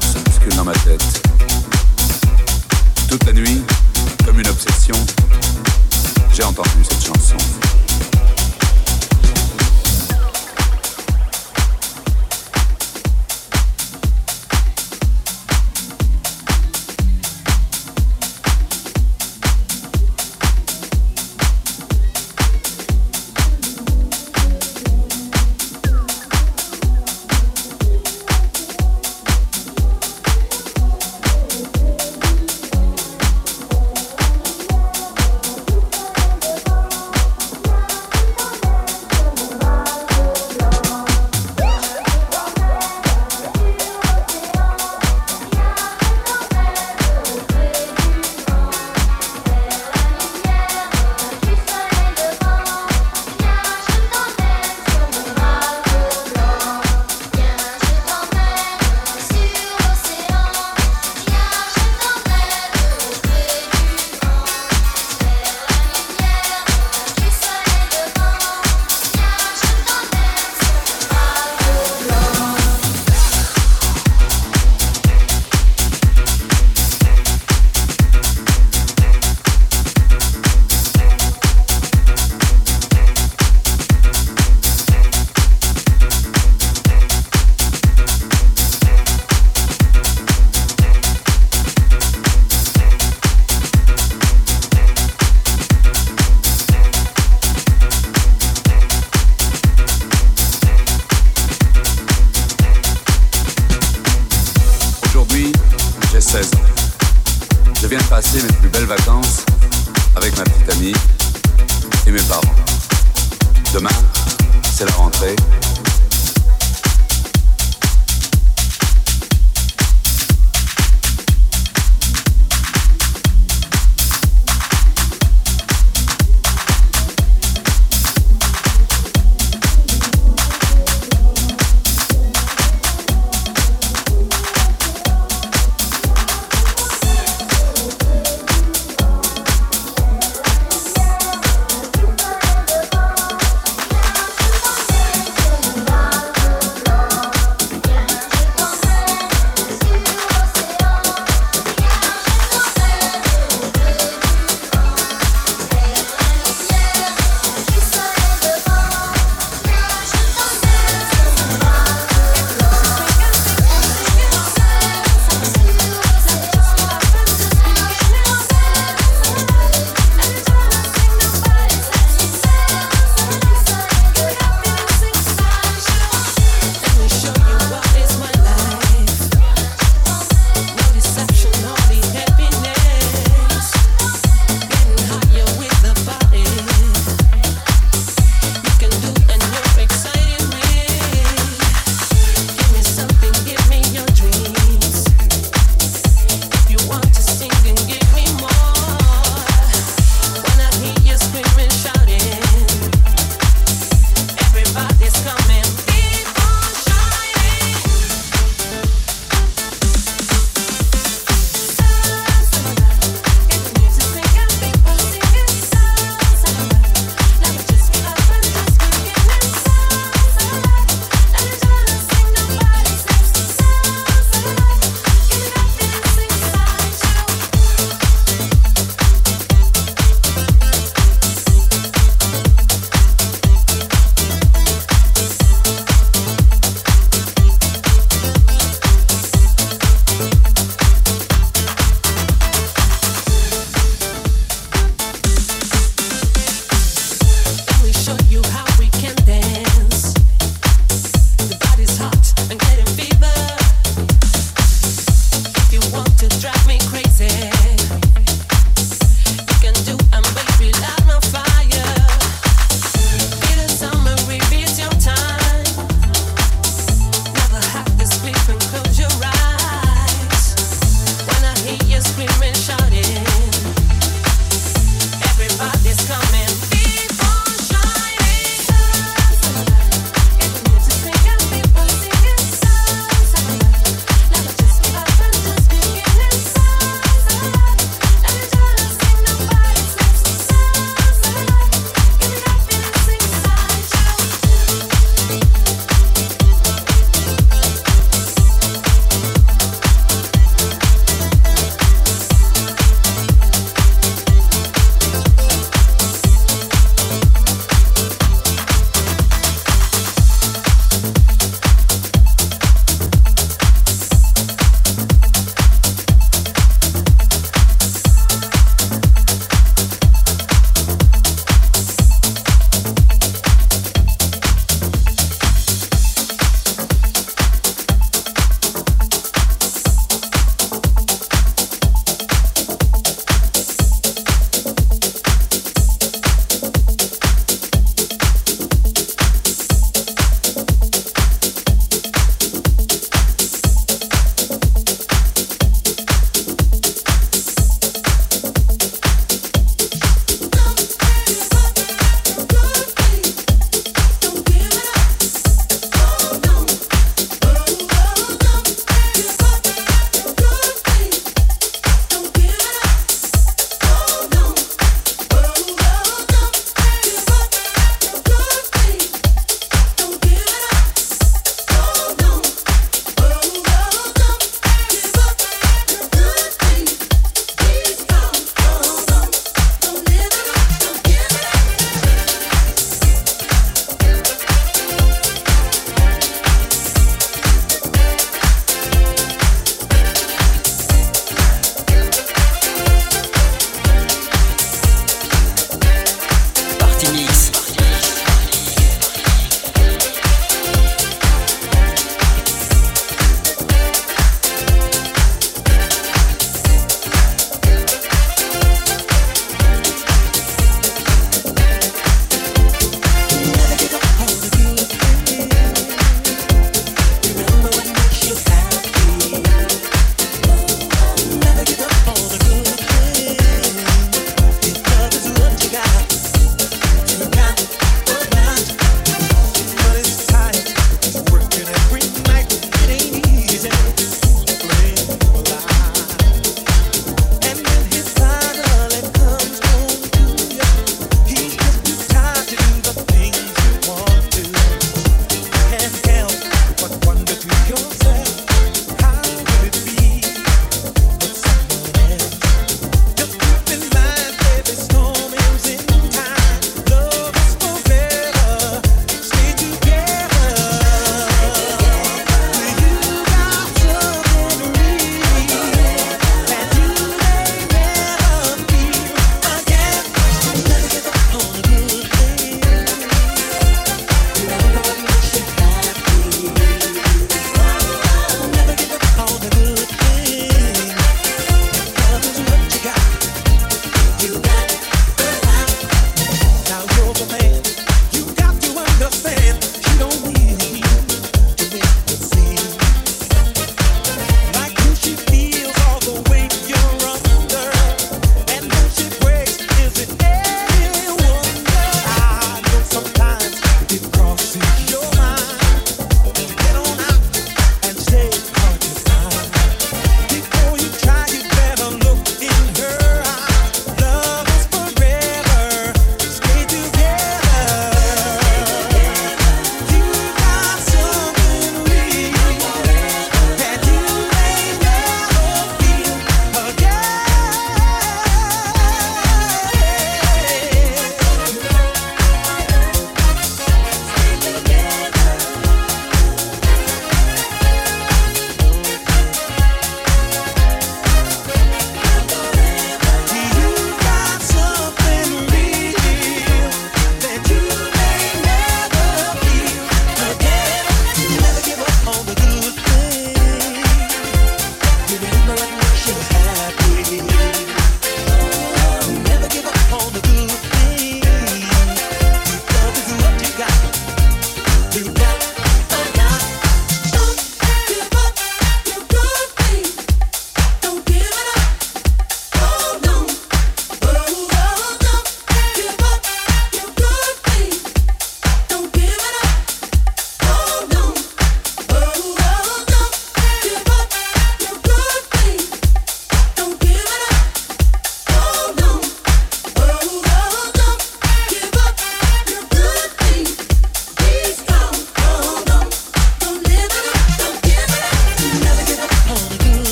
Se bousculent dans ma tête. Toute la nuit, comme une obsession, j'ai entendu cette chanson. Demain, c'est la rentrée